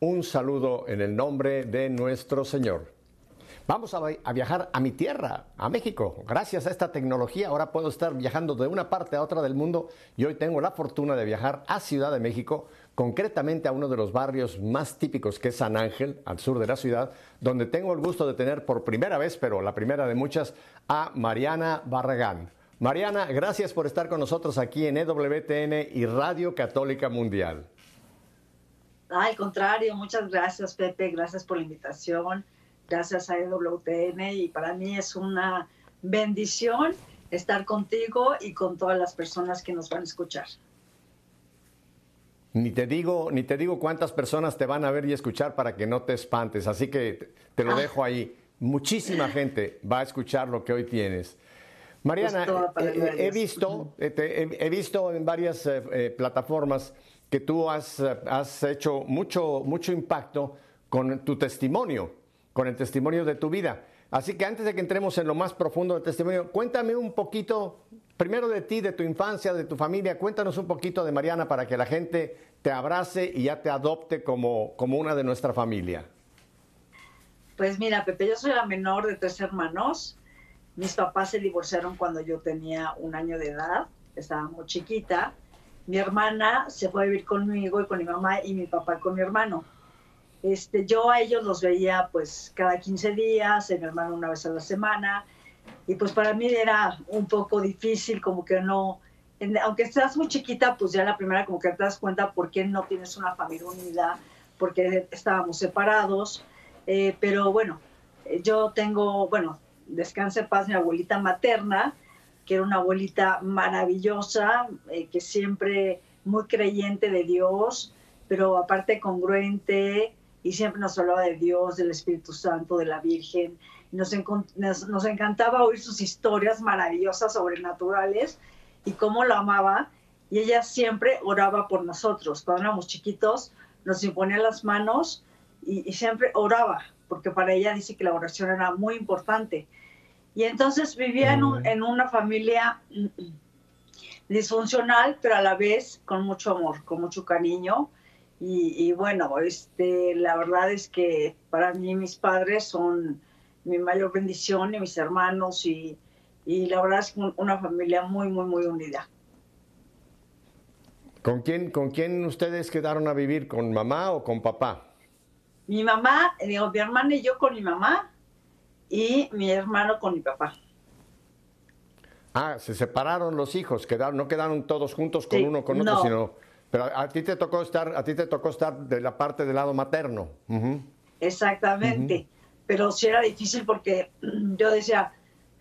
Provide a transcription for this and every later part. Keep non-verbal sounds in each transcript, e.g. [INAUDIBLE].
un saludo en el nombre de nuestro Señor. Vamos a, viajar a mi tierra, a México. Gracias a esta tecnología ahora puedo estar viajando de una parte a otra del mundo y hoy tengo la fortuna de viajar a Ciudad de México, concretamente a uno de los barrios más típicos que es San Ángel, al sur de la ciudad, donde tengo el gusto de tener por primera vez, pero la primera de muchas, a Mariana Barragán. Mariana, gracias por estar con nosotros aquí en EWTN y Radio Católica Mundial. Al contrario, muchas gracias Pepe, gracias por la invitación, gracias a EWTN y para mí es una bendición estar contigo y con todas las personas que nos van a escuchar. Ni te digo, ni te digo cuántas personas te van a ver y escuchar para que no te espantes, así que te lo ah. dejo ahí. Muchísima [LAUGHS] gente va a escuchar lo que hoy tienes. Mariana, pues eh, eh, he, visto, eh, he, visto en varias plataformas que tú has, has hecho mucho, mucho impacto con tu testimonio, con el testimonio de tu vida. Así que antes de que entremos en lo más profundo del testimonio, cuéntame un poquito, primero de ti, de tu infancia, de tu familia, cuéntanos un poquito de Mariana para que la gente te abrace y ya te adopte como, como una de nuestra familia. Pues mira, Pepe, yo soy la menor de tres hermanos. Mis papás se divorciaron cuando yo tenía un año de edad, estaba muy chiquita. Mi hermana se fue a vivir conmigo y con mi mamá y mi papá con mi hermano. Este, yo a ellos los veía pues cada 15 días, mi hermano una vez a la semana, y pues para mí era un poco difícil, como que no, aunque estás muy chiquita, pues ya la primera como que te das cuenta por qué no tienes una familia unida, porque estábamos separados, eh, pero bueno, yo tengo, bueno, descanse paz mi abuelita materna, que era una abuelita maravillosa, eh, que siempre muy creyente de Dios, pero aparte congruente y siempre nos hablaba de Dios, del Espíritu Santo, de la Virgen. Nos, nos, encantaba oír sus historias maravillosas, sobrenaturales y cómo lo amaba. Y ella siempre oraba por nosotros. Cuando éramos chiquitos, nos imponía las manos y, y siempre oraba, porque para ella dice que la oración era muy importante. Y entonces vivía en, una familia disfuncional, pero a la vez con mucho amor, con mucho cariño. Y, bueno, este, la verdad es que para mí mis padres son mi mayor bendición y mis hermanos y, y la verdad es una familia muy, muy, muy unida. ¿Con quién, ¿Con quién ustedes quedaron a vivir? ¿Con mamá o con papá? Mi mamá, digo, mi hermana y yo con mi mamá, y mi hermano con mi papá. Ah, se separaron los hijos, quedaron, no quedaron todos juntos con uno con otro, sino pero a ti te tocó estar, a ti te tocó estar de la parte del lado materno. Exactamente. Pero sí era difícil porque yo decía,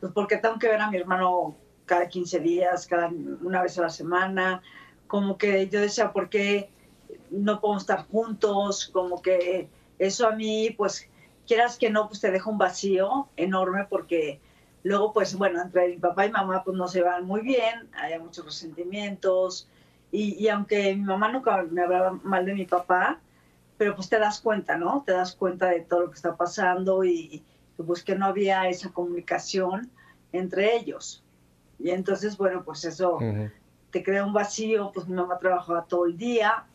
pues porque tengo que ver a mi hermano cada 15 días, cada una vez a la semana, como que yo decía, ¿por qué no podemos estar juntos? Como que eso a mí, pues quieras que no, pues te deja un vacío enorme porque luego, pues bueno, entre mi papá y mamá pues no se van muy bien, hay muchos resentimientos y, aunque mi mamá nunca me hablaba mal de mi papá, pero pues te das cuenta, ¿no? Te das cuenta de todo lo que está pasando y, pues que no había esa comunicación entre ellos. Y entonces, bueno, pues eso te crea un vacío, pues mi mamá trabajaba todo el día,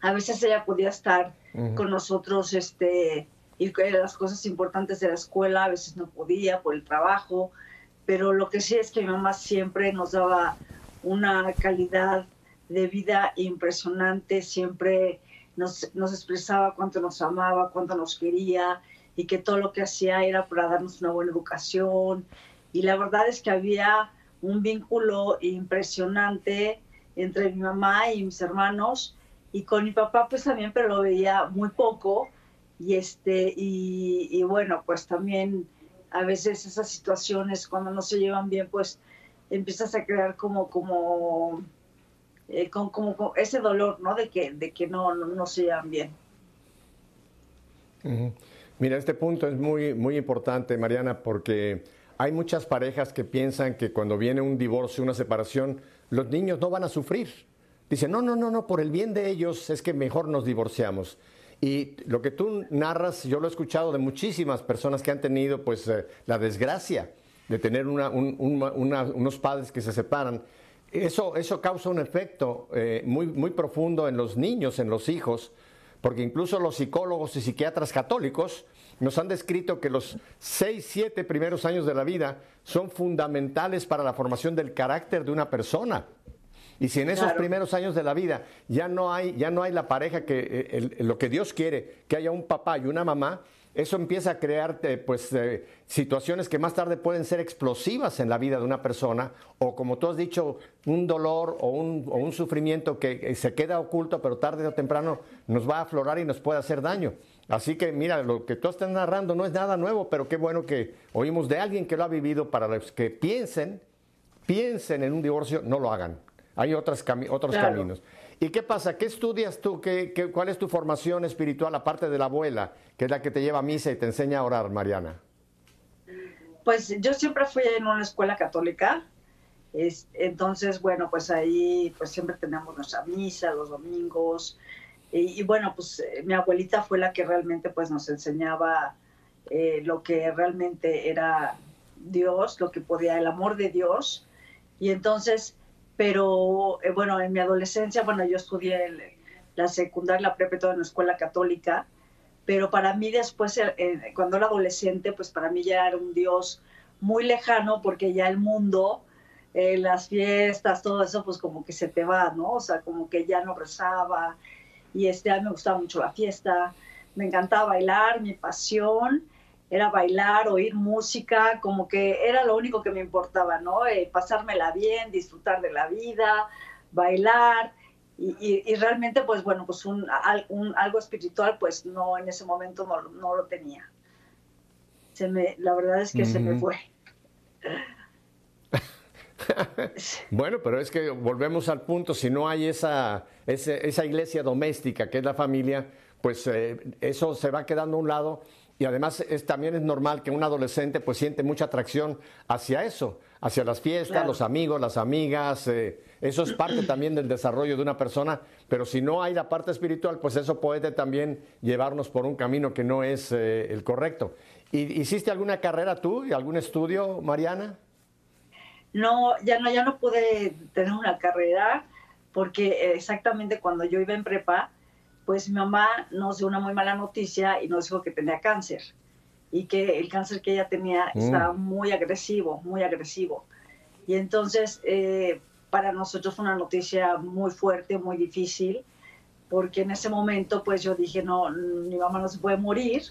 a veces ella podía estar con nosotros, este, y las cosas importantes de la escuela a veces no podía por el trabajo, pero lo que sí es que mi mamá siempre nos daba una calidad de vida impresionante, siempre nos, nos expresaba cuánto nos amaba, cuánto nos quería y que todo lo que hacía era para darnos una buena educación. Y la verdad es que había un vínculo impresionante entre mi mamá y mis hermanos y con mi papá pues también, pero lo veía muy poco y este y, bueno pues también a veces esas situaciones cuando no se llevan bien pues empiezas a crear como como eh, como, ese dolor no de que de que no no, se llevan bien. Mira este punto es muy muy importante Mariana porque hay muchas parejas que piensan que cuando viene un divorcio una separación los niños no van a sufrir. Dicen no no no no por el bien de ellos es que mejor nos divorciamos y lo que tú narras, yo lo he escuchado de muchísimas personas que han tenido pues eh, la desgracia de tener unos padres que se separan. eso, eso causa un efecto eh, muy, muy profundo en los niños, en los hijos, porque incluso los psicólogos y psiquiatras católicos nos han descrito que los seis, siete primeros años de la vida son fundamentales para la formación del carácter de una persona. Y si en esos primeros años de la vida ya no hay, ya no hay la pareja que eh, lo que Dios quiere, que haya un papá y una mamá, eso empieza a crear pues, eh, situaciones que más tarde pueden ser explosivas en la vida de una persona, o como tú has dicho, un dolor o un, o un sufrimiento que se queda oculto, pero tarde o temprano nos va a aflorar y nos puede hacer daño. Así que mira, lo que tú estás narrando no es nada nuevo, pero qué bueno que oímos de alguien que lo ha vivido para los que piensen, piensen en un divorcio, no lo hagan. Hay otros, otros caminos. ¿Y qué pasa? ¿Qué estudias tú? ¿Qué, cuál es tu formación espiritual aparte de la abuela, que es la que te lleva a misa y te enseña a orar, Mariana? Pues yo siempre fui en una escuela católica. Es, entonces, bueno, pues ahí pues siempre tenemos nuestra misa los domingos. Y, bueno, pues eh, mi abuelita fue la que realmente pues nos enseñaba eh, lo que realmente era Dios, lo que podía, el amor de Dios. Y entonces pero eh, bueno, en mi adolescencia, bueno, yo estudié la secundaria, la prepa, toda en una escuela católica, pero para mí después, eh, eh, cuando era adolescente, pues para mí ya era un Dios muy lejano, porque ya el mundo, las fiestas, todo eso, pues como que se te va, ¿no? O sea, como que ya no rezaba, y este, a mí me gustaba mucho la fiesta, me encantaba bailar, mi pasión, era bailar, oír música, como que era lo único que me importaba, ¿no? Eh, pasármela bien, disfrutar de la vida, bailar. Y, realmente, pues bueno, pues un, algo espiritual, pues no, en ese momento no, lo tenía. Se me, la verdad es que se me fue. [LAUGHS] bueno, pero es que volvemos al punto, si no hay esa, esa, iglesia doméstica que es la familia, pues eh, eso se va quedando a un lado y además es, también es normal que un adolescente pues siente mucha atracción hacia eso, hacia las fiestas, los amigos, las amigas. Eh, eso es parte [CLEARS THROAT] también del desarrollo de una persona, pero si no hay la parte espiritual, pues eso puede también llevarnos por un camino que no es eh, el correcto. ¿Y, ¿Hiciste alguna carrera tú, y algún estudio, Mariana? No, ya no, ya no pude tener una carrera porque exactamente cuando yo iba en prepa, pues mi mamá nos dio una muy mala noticia y nos dijo que tenía cáncer y que el cáncer que ella tenía mm. estaba muy agresivo, muy agresivo. Y entonces eh, para nosotros fue una noticia muy fuerte, muy difícil, porque en ese momento pues yo dije, no, mi mamá no se puede morir,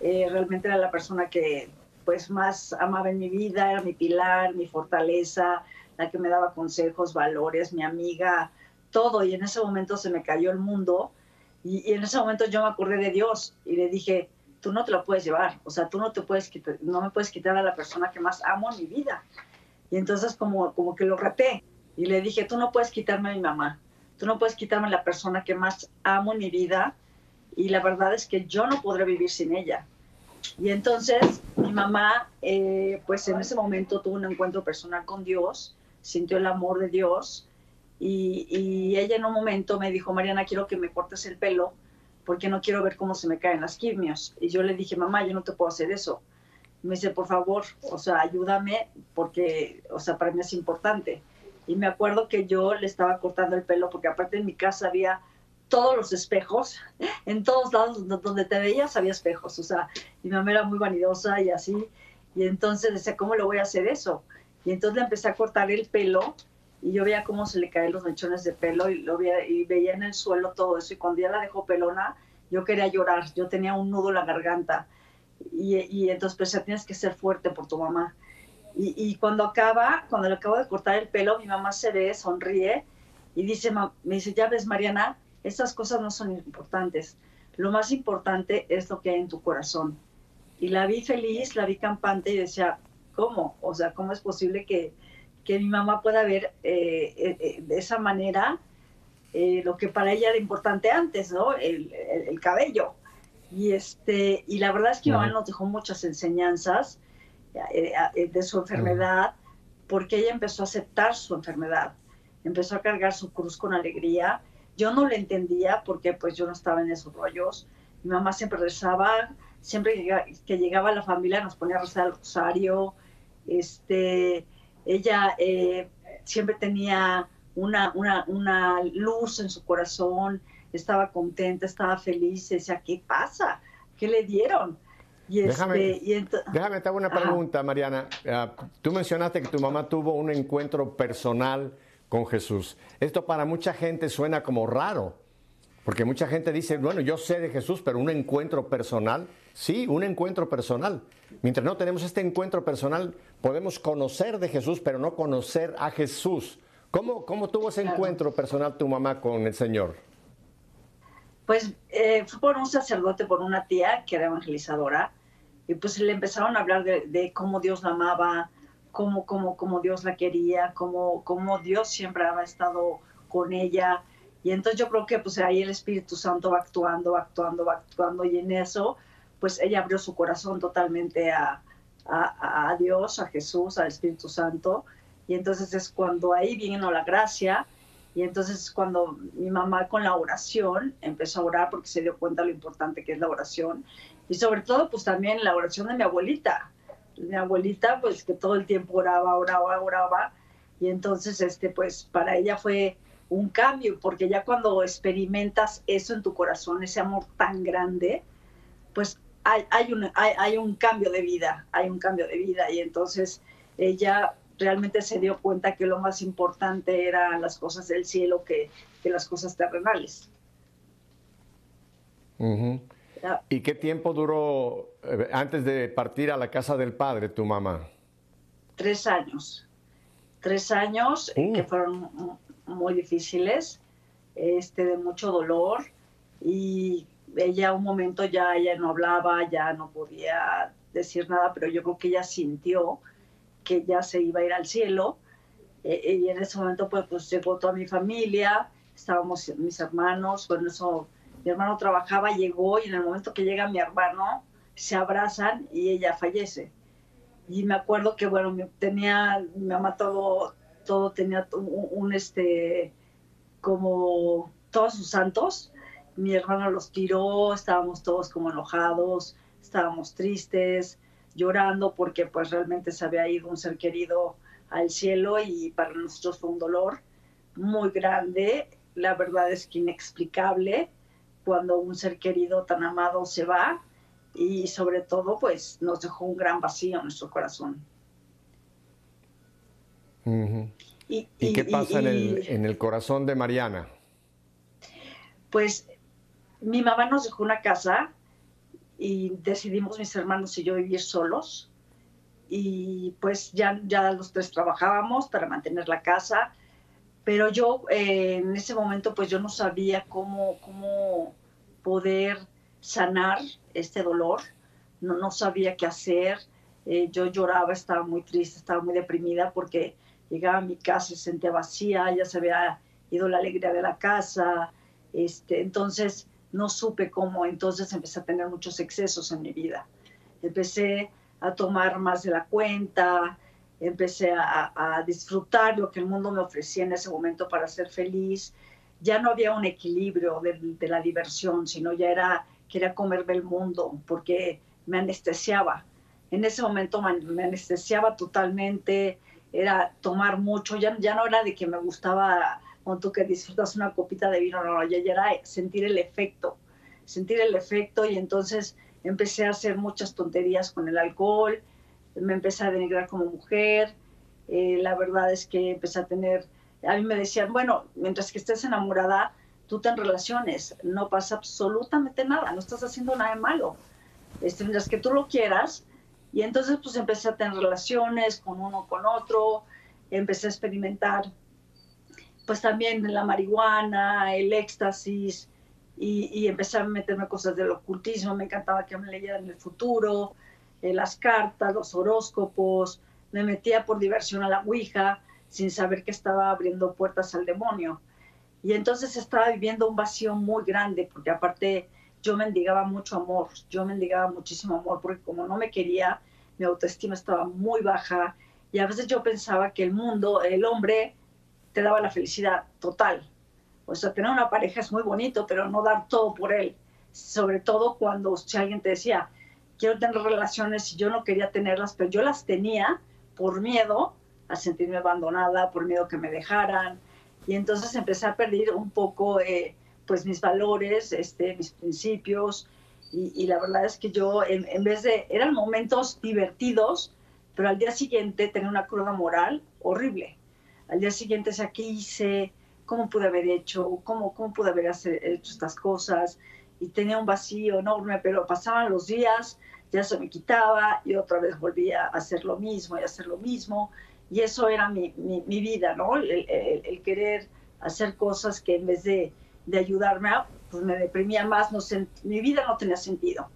eh, realmente era la persona que pues más amaba en mi vida, era mi pilar, mi fortaleza, la que me daba consejos, valores, mi amiga, todo, y en ese momento se me cayó el mundo y, en ese momento yo me acordé de Dios y le dije, tú no te lo puedes llevar, o sea, tú no te puedes quitar, no me puedes quitar a la persona que más amo en mi vida. Y entonces como, como que lo reté y le dije, tú no puedes quitarme a mi mamá, tú no puedes quitarme a la persona que más amo en mi vida y la verdad es que yo no podré vivir sin ella. Y entonces mi mamá, eh, pues en ese momento tuvo un encuentro personal con Dios, sintió el amor de Dios y, ella en un momento me dijo, Mariana, quiero que me cortes el pelo porque no quiero ver cómo se me caen las quimios. Y yo le dije, mamá, yo no te puedo hacer eso. me dice, por favor, o sea, ayúdame porque, o sea, para mí es importante. Y me acuerdo que yo le estaba cortando el pelo porque aparte en mi casa había todos los espejos, [LAUGHS] en todos lados donde te veías había espejos, o sea, mi mamá era muy vanidosa y así, y entonces decía, ¿cómo le voy a hacer eso? Y entonces le empecé a cortar el pelo y yo veía cómo se le caían los mechones de pelo y, lo veía, y veía en el suelo todo eso. Y cuando ya la dejó pelona, yo quería llorar, yo tenía un nudo en la garganta. Y, y entonces pensé, tienes que ser fuerte por tu mamá. Y, cuando acaba, cuando le acabo de cortar el pelo, mi mamá se ve, sonríe y dice, me dice, ya ves, Mariana, estas cosas no son importantes. Lo más importante es lo que hay en tu corazón. Y la vi feliz, la vi campante y decía, ¿cómo? O sea, ¿cómo es posible que, que mi mamá pueda ver eh, eh, eh, de esa manera lo que para ella era importante antes, ¿no? El, cabello. Y, este, y la verdad es que mi mamá nos dejó muchas enseñanzas de su enfermedad, porque ella empezó a aceptar su enfermedad, empezó a cargar su cruz con alegría. Yo no le entendía porque pues yo no estaba en esos rollos. Mi mamá siempre rezaba, siempre que llegaba la familia nos ponía a rezar el rosario, este, ella eh, siempre tenía una, una, una luz en su corazón, estaba contenta, estaba feliz, decía, ¿qué pasa? ¿Qué le dieron? Y déjame, este, déjame te hago una pregunta, Mariana. Ah, tú mencionaste que tu mamá tuvo un encuentro personal con Jesús. Esto para mucha gente suena como raro, porque mucha gente dice, bueno, yo sé de Jesús, pero un encuentro personal, sí, un encuentro personal. Mientras no tenemos este encuentro personal, podemos conocer de Jesús, pero no conocer a Jesús. ¿Cómo, cómo tuvo ese encuentro personal tu mamá con el Señor? Pues eh, fue por un sacerdote, por una tía que era evangelizadora, y pues le empezaron a hablar de, cómo Dios la amaba, cómo, cómo, cómo Dios la quería, cómo, cómo Dios siempre había estado con ella. Y entonces yo creo que pues ahí el Espíritu Santo va actuando, va actuando, va actuando, y en eso pues ella abrió su corazón totalmente a, a, a Dios, a Jesús, al Espíritu Santo. Y entonces es cuando ahí vino la gracia y entonces cuando mi mamá con la oración empezó a orar porque se dio cuenta lo importante que es la oración y sobre todo pues también la oración de mi abuelita. Mi abuelita pues que todo el tiempo oraba, oraba, oraba y entonces este pues para ella fue un cambio porque ya cuando experimentas eso en tu corazón, ese amor tan grande, pues hay, hay, un, hay, hay un cambio de vida, hay un cambio de vida y entonces ella realmente se dio cuenta que lo más importante eran las cosas del cielo que, las cosas terrenales. ¿Y qué tiempo duró eh, antes de partir a la casa del padre tu mamá? Tres años. Tres años uh. que fueron muy difíciles, este, de mucho dolor. Y ella un momento ya ella no hablaba, ya no podía decir nada, pero yo creo que ella sintió que ya se iba a ir al cielo. Eh, y en ese momento pues, pues, llegó toda mi familia, estábamos mis hermanos, bueno, eso, mi hermano trabajaba, llegó y en el momento que llega mi hermano, se abrazan y ella fallece. Y me acuerdo que, bueno, tenía, mi mamá todo, todo tenía un, este, como todos sus santos. Mi hermano los tiró, estábamos todos como enojados, estábamos tristes llorando porque pues realmente se había ido un ser querido al cielo y para nosotros fue un dolor muy grande, la verdad es que inexplicable cuando un ser querido tan amado se va y sobre todo pues nos dejó un gran vacío en nuestro corazón. y, qué pasa en, el, en el corazón de Mariana? Pues mi mamá nos dejó una casa y decidimos mis hermanos y yo vivir solos. Y pues ya, ya los tres trabajábamos para mantener la casa, pero yo eh, en ese momento pues yo no sabía cómo, cómo poder sanar este dolor, no, no sabía qué hacer, eh, yo lloraba, estaba muy triste, estaba muy deprimida porque llegaba a mi casa y se sentía vacía, ya se había ido la alegría de la casa, este, entonces no supe cómo, entonces empecé a tener muchos excesos en mi vida. Empecé a tomar más de la cuenta, empecé a, disfrutar lo que el mundo me ofrecía en ese momento para ser feliz. Ya no había un equilibrio de, la diversión, sino ya era, quería comerme el mundo porque me anestesiaba. En ese momento me, anestesiaba totalmente, era tomar mucho, ya, ya no era de que me gustaba como tú que disfrutas una copita de vino, no, no, ya, era sentir el efecto, sentir el efecto y entonces empecé a hacer muchas tonterías con el alcohol, me empecé a denigrar como mujer, eh, la verdad es que empecé a tener, a mí me decían, bueno, mientras que estés enamorada, tú ten relaciones, no pasa absolutamente nada, no estás haciendo nada de malo, este, mientras que tú lo quieras, y entonces pues empecé a tener relaciones con uno, con otro, empecé a experimentar pues también la marihuana, el éxtasis, y, y, empecé a meterme cosas del ocultismo, me encantaba que me leyeran el futuro, eh, las cartas, los horóscopos, me metía por diversión a la Ouija sin saber que estaba abriendo puertas al demonio. Y entonces estaba viviendo un vacío muy grande, porque aparte yo mendigaba mucho amor, yo mendigaba muchísimo amor, porque como no me quería, mi autoestima estaba muy baja, y a veces yo pensaba que el mundo, el hombre, te daba la felicidad total. O sea, tener una pareja es muy bonito, pero no dar todo por él. Sobre todo cuando si alguien te decía, quiero tener relaciones y yo no quería tenerlas, pero yo las tenía por miedo a sentirme abandonada por miedo que me dejaran. Y entonces empecé a perder un poco eh, pues mis valores, este, mis principios. Y, la verdad es que yo, en, en, vez de, eran momentos divertidos, pero al día siguiente tenía una cruda moral horrible. Al día siguiente, o sea, ¿qué hice? ¿Cómo pude haber hecho? ¿Cómo, cómo pude haber hecho estas cosas? Y tenía un vacío enorme, pero pasaban los días, ya se me quitaba y otra vez volvía a hacer lo mismo y hacer lo mismo. Y eso era mi, mi, vida, ¿no? El, el, querer hacer cosas que en vez de, de ayudarme, pues me deprimía más. No mi vida no tenía sentido.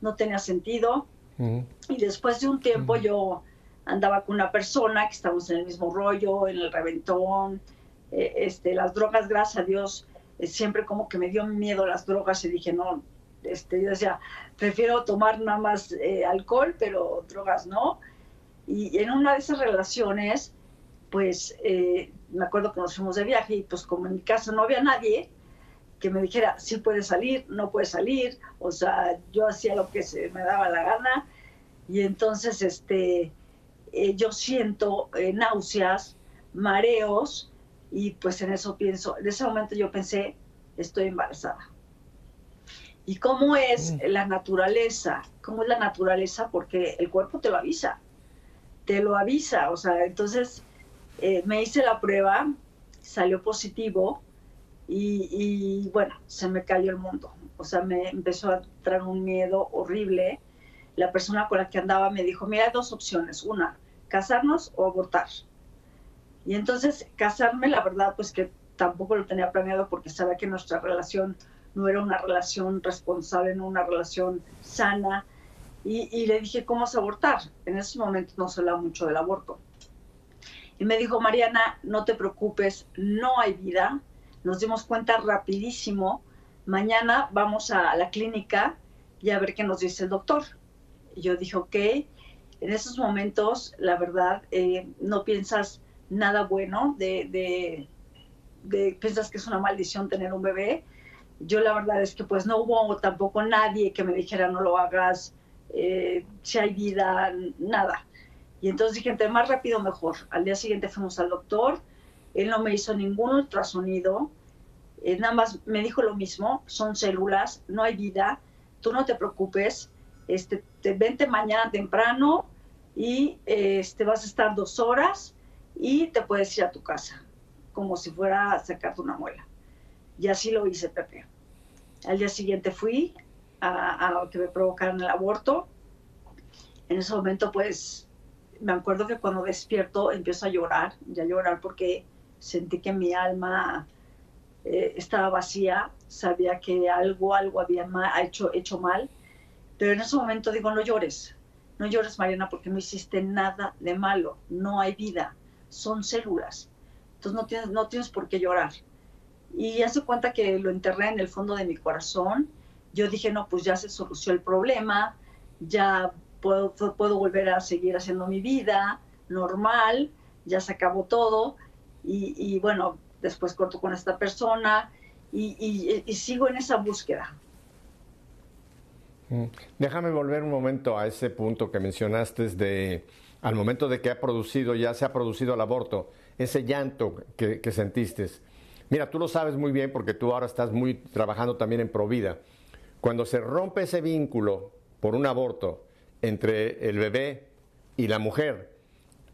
No tenía sentido. Y después de un tiempo yo andaba con una persona que estábamos en el mismo rollo, en el reventón. Eh, este, las drogas, gracias a Dios, eh, siempre como que me dio miedo las drogas y dije, no, este, yo decía, prefiero tomar nada más eh, alcohol, pero drogas no. Y en una de esas relaciones, pues me acuerdo que nos fuimos de viaje y pues como en mi casa no había nadie que me dijera, sí puede salir, no puede salir, o sea, yo hacía lo que se me daba la gana y entonces este, eh, yo siento eh, náuseas, mareos y pues en eso pienso, en ese momento yo pensé, estoy embarazada. ¿Y cómo es mm. la naturaleza? ¿Cómo es la naturaleza? Porque el cuerpo te lo avisa, te lo avisa, o sea, entonces eh, me hice la prueba, salió positivo y, y, bueno, se me cayó el mundo. O sea, me empezó a traer un miedo horrible. La persona con la que andaba me dijo, mira, hay dos opciones. Una, casarnos o abortar. Y entonces casarme, la verdad, pues que tampoco lo tenía planeado porque sabía que nuestra relación no era una relación responsable, no una relación sana. Y, le dije, ¿cómo es abortar? En ese momento no se hablaba mucho del aborto. Y me dijo, Mariana, no te preocupes, no hay vida. Nos dimos cuenta rapidísimo. Mañana vamos a la clínica y a ver qué nos dice el doctor. Y yo dije, ok. En esos momentos, la verdad, eh, no piensas nada bueno de, de, piensas que es una maldición tener un bebé. Yo la verdad es que pues no hubo tampoco nadie que me dijera no lo hagas, eh, si hay vida, nada. Y entonces dije, entre más rápido mejor. Al día siguiente fuimos al doctor, él no me hizo ningún ultrasonido, eh, nada más me dijo lo mismo, son células, no hay vida, tú no te preocupes, este, te, vente mañana temprano y este, vas a estar dos horas y te puedes ir a tu casa, como si fuera a sacarte una muela. Y así lo hice, Pepe. Al día siguiente fui a, a que me provocaran el aborto. En ese momento, pues, me acuerdo que cuando despierto empiezo a llorar, ya llorar porque sentí que mi alma eh, estaba vacía, sabía que algo, algo había hecho, hecho mal, pero en ese momento digo, no llores, no llores Mariana porque no hiciste nada de malo, no hay vida, son células, entonces no tienes, no tienes por qué llorar. Y hace cuenta que lo enterré en el fondo de mi corazón, yo dije, no, pues ya se solucionó el problema, ya puedo, puedo volver a seguir haciendo mi vida normal, ya se acabó todo y, bueno, después corto con esta persona y, sigo en esa búsqueda. Déjame volver un momento a ese punto que mencionaste de al momento de que ha producido, ya se ha producido el aborto, ese llanto que, que sentiste. Mira, tú lo sabes muy bien porque tú ahora estás muy trabajando también en Provida. Cuando se rompe ese vínculo por un aborto, entre el bebé y la mujer.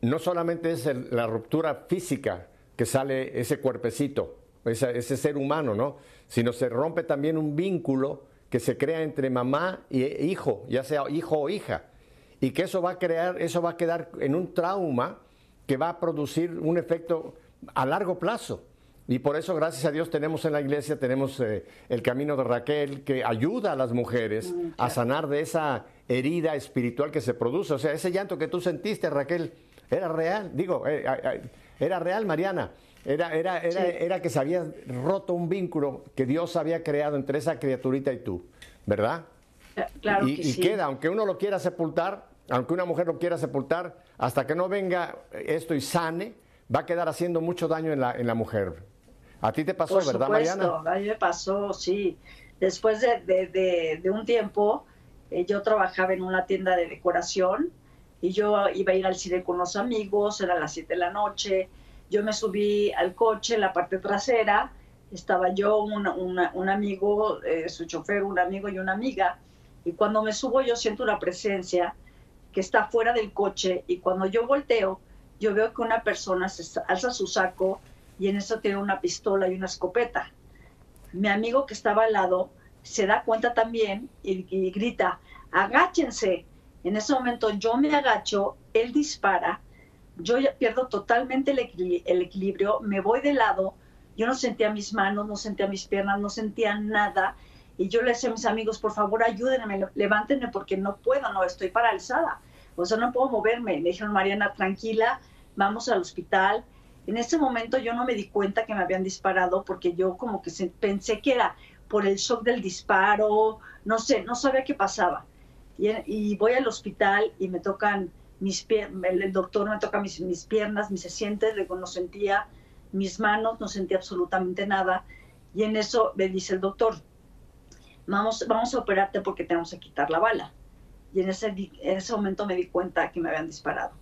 No solamente es la ruptura física que sale ese cuerpecito, ese, ser humano, ¿no? Sino se rompe también un vínculo que se crea entre mamá e hijo, ya sea hijo o hija. Y que eso va a crear, eso va a quedar en un trauma que va a producir un efecto a largo plazo. Y por eso, gracias a Dios, tenemos en la iglesia, tenemos eh, el camino de Raquel, que ayuda a las mujeres mm, a sanar de esa herida espiritual que se produce. O sea, ese llanto que tú sentiste, Raquel, era real. Digo, eh, era real, Mariana. Era, era, era, era que se había roto un vínculo que Dios había creado entre esa criaturita y tú, ¿verdad? Claro y, y queda, aunque uno lo quiera sepultar, aunque una mujer lo quiera sepultar, hasta que no venga esto y sane, va a quedar haciendo mucho daño en la, en la mujer. A ti te pasó, ¿verdad, Mariana? A mí me pasó, sí. Después de, de, de, un tiempo, eh, yo trabajaba en una tienda de decoración y yo iba a ir al cine con los amigos, era las 7 de la noche, yo me subí al coche, en la parte trasera, estaba yo, un amigo, eh, su chofer, un amigo y una amiga, y cuando me subo yo siento una presencia que está fuera del coche y cuando yo volteo, yo veo que una persona se alza su saco y en eso tiene una pistola y una escopeta. Mi amigo que estaba al lado se da cuenta también y, grita, agáchense. En ese momento yo me agacho, él dispara, yo pierdo totalmente el, equilibrio, me voy de lado, yo no sentía mis manos, no sentía mis piernas, no sentía nada. Y yo le decía a mis amigos, por favor, ayúdenme, levántenme porque no puedo, no, estoy paralizada. O sea, no puedo moverme. Me dijeron, Mariana, tranquila, vamos al hospital. En ese momento yo no me di cuenta que me habían disparado porque yo como que pensé que era por el shock del disparo, no sé, no sabía qué pasaba. Y, voy al hospital y me tocan mis piernas, el doctor me toca mis, mis piernas, me se siente, luego no sentía mis manos, no sentía absolutamente nada. Y en eso me dice el doctor, vamos, vamos a operarte porque tenemos que quitar la bala. Y en ese, en ese momento me di cuenta que me habían disparado.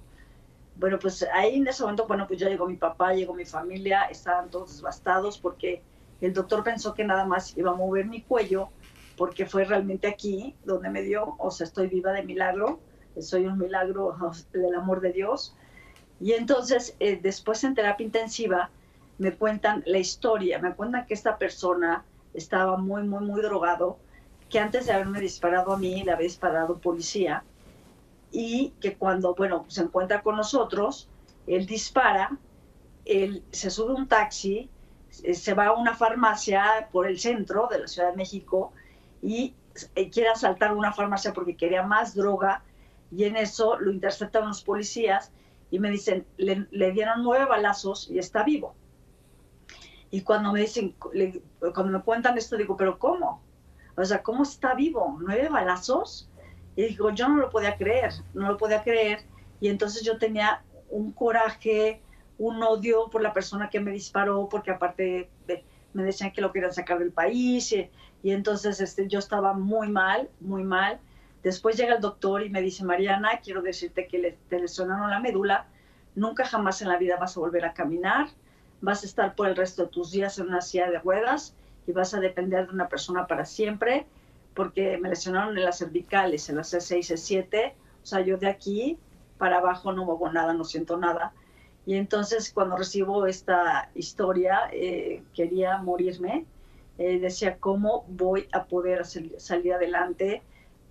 Bueno, pues ahí en ese momento, bueno, pues ya llegó mi papá, llegó mi familia, estaban todos devastados porque el doctor pensó que nada más iba a mover mi cuello porque fue realmente aquí donde me dio, o sea, estoy viva de milagro, soy un milagro [LAUGHS] del amor de Dios. Y entonces, eh, después en terapia intensiva, me cuentan la historia, me cuentan que esta persona estaba muy, muy, muy drogado, que antes de haberme disparado a mí, le había disparado policía, y que cuando, bueno, se encuentra con nosotros, él dispara, él se sube a un taxi, eh, se va a una farmacia por el centro de la Ciudad de México y eh, quiere asaltar una farmacia porque quería más droga y en eso lo interceptan los policías y me dicen, le, le dieron nueve balazos y está vivo. Y cuando me dicen, cuando me cuentan esto, digo, ¿pero cómo? O sea, ¿cómo está vivo? ¿Nueve balazos? Y digo, yo no lo podía creer, no lo podía creer. Y entonces yo tenía un coraje, un odio por la persona que me disparó, porque aparte me decían que lo querían sacar del país. Y, y entonces este, yo estaba muy mal, muy mal. Después llega el doctor y me dice, Mariana, quiero decirte que le, te lesionaron la médula, nunca jamás en la vida vas a volver a caminar vas a estar por el resto de tus días en una silla de ruedas y vas a depender de una persona para siempre, porque me lesionaron en las cervicales, en las C6, C7, o sea, yo de aquí para abajo no muevo nada, no siento nada. Y entonces cuando recibo esta historia, eh, quería morirme, eh, decía, ¿cómo voy a poder salir adelante?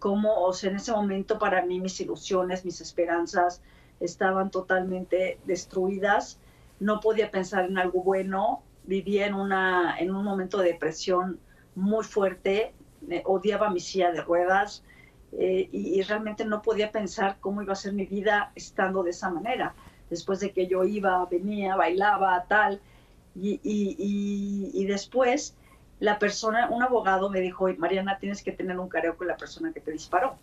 ¿Cómo, o sea, en ese momento para mí mis ilusiones, mis esperanzas estaban totalmente destruidas. No podía pensar en algo bueno, vivía en, una, en un momento de depresión muy fuerte, odiaba mi silla de ruedas eh, y, realmente no podía pensar cómo iba a ser mi vida estando de esa manera, después de que yo iba, venía, bailaba, tal. Y, y después la persona, un abogado me dijo, Mariana, tienes que tener un careo con la persona que te disparó.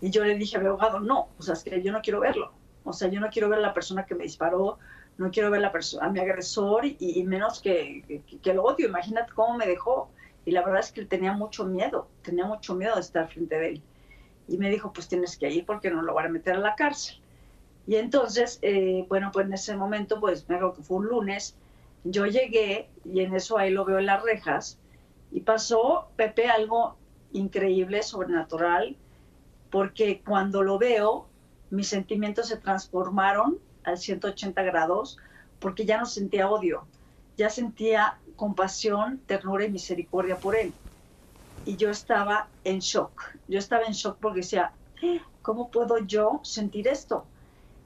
Y yo le dije a mi abogado, no, o sea, es que yo no quiero verlo. O sea, yo no quiero ver a la persona que me disparó, no quiero ver a, a mi agresor y, menos que, que, lo odio. Imagínate cómo me dejó. Y la verdad es que tenía mucho miedo, tenía mucho miedo de estar frente de él. Y me dijo, pues tienes que ir porque no lo van a meter a la cárcel. Y entonces, eh, bueno, pues en ese momento, pues me acuerdo que fue un lunes, yo llegué y en eso ahí lo veo en las rejas y pasó, Pepe, algo increíble, sobrenatural, porque cuando lo veo, mis sentimientos se transformaron al 180 grados porque ya no sentía odio, ya sentía compasión, ternura y misericordia por él. Y yo estaba en shock, yo estaba en shock porque decía, ¿cómo puedo yo sentir esto?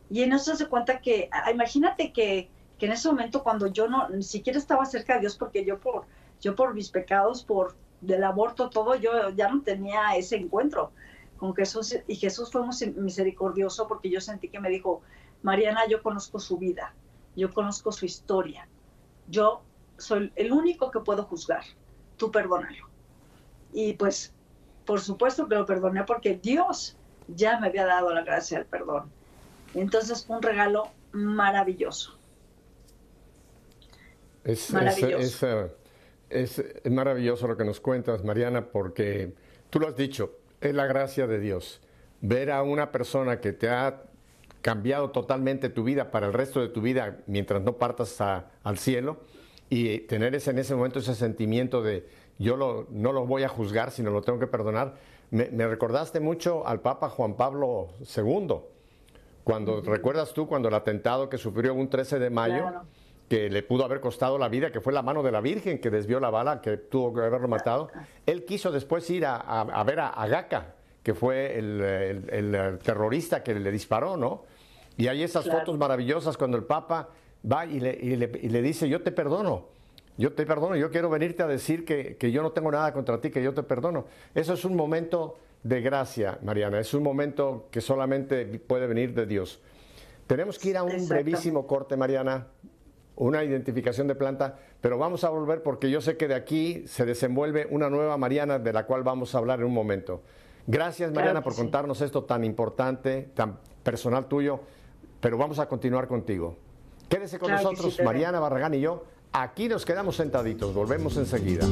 Y en eso se cuenta que, ah, imagínate que, que, en ese momento cuando yo no, ni siquiera estaba cerca de Dios porque yo por, yo por mis pecados, por del aborto, todo, yo ya no tenía ese encuentro con Jesús y Jesús fue muy misericordioso porque yo sentí que me dijo, Mariana, yo conozco su vida, yo conozco su historia, yo soy el único que puedo juzgar, tú perdónalo. Y pues, por supuesto que lo perdoné porque Dios ya me había dado la gracia del perdón. Entonces fue un regalo maravilloso. Es maravilloso. es maravilloso lo que nos cuentas, Mariana, porque tú lo has dicho, es la gracia de Dios. ver a una persona que te ha cambiado totalmente tu vida para el resto de tu vida mientras no partas al cielo y tener ese, en ese momento ese sentimiento de yo lo, no lo voy a juzgar, sino lo tengo que perdonar. Me, recordaste mucho al Papa Juan Pablo II, cuando recuerdas tú cuando el atentado que sufrió un 13 de mayo, que le pudo haber costado la vida, que fue la mano de la Virgen que desvió la bala, que tuvo que haberlo matado. Él quiso después ir a, ver a, Agaca, que fue el, terrorista que le disparó, ¿no? Y hay esas fotos maravillosas cuando el Papa va y le, dice, yo te perdono, yo te perdono, yo quiero venirte a decir que, yo no tengo nada contra ti, que yo te perdono. Eso es un momento de gracia, Mariana, es un momento que solamente puede venir de Dios. Tenemos que ir a un brevísimo corte, Mariana, una identificación de planta, pero vamos a volver porque yo sé que de aquí se desenvuelve una nueva Mariana de la cual vamos a hablar en un momento. Gracias, Mariana, por contarnos esto tan importante, tan personal tuyo, pero vamos a continuar contigo. Quédese con nosotros, Mariana Barragán y yo. Aquí nos quedamos sentaditos, volvemos enseguida.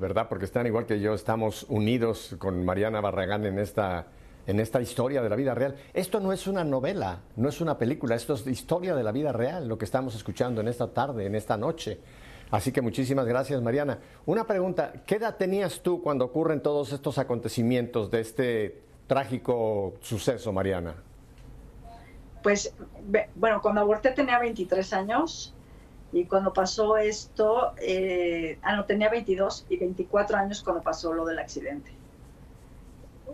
¿Verdad? Porque están igual que yo, estamos unidos con Mariana Barragán en esta, en esta historia de la vida real. Esto no es una novela, no es una película, esto es historia de la vida real, lo que estamos escuchando en esta tarde, en esta noche. Así que muchísimas gracias, Mariana. Una pregunta, ¿qué edad tenías tú cuando ocurren todos estos acontecimientos de este trágico suceso, Mariana? Pues, bueno, cuando aborté tenía 23 años y cuando pasó esto, eh, ah, no, tenía 22 y 24 años cuando pasó lo del accidente.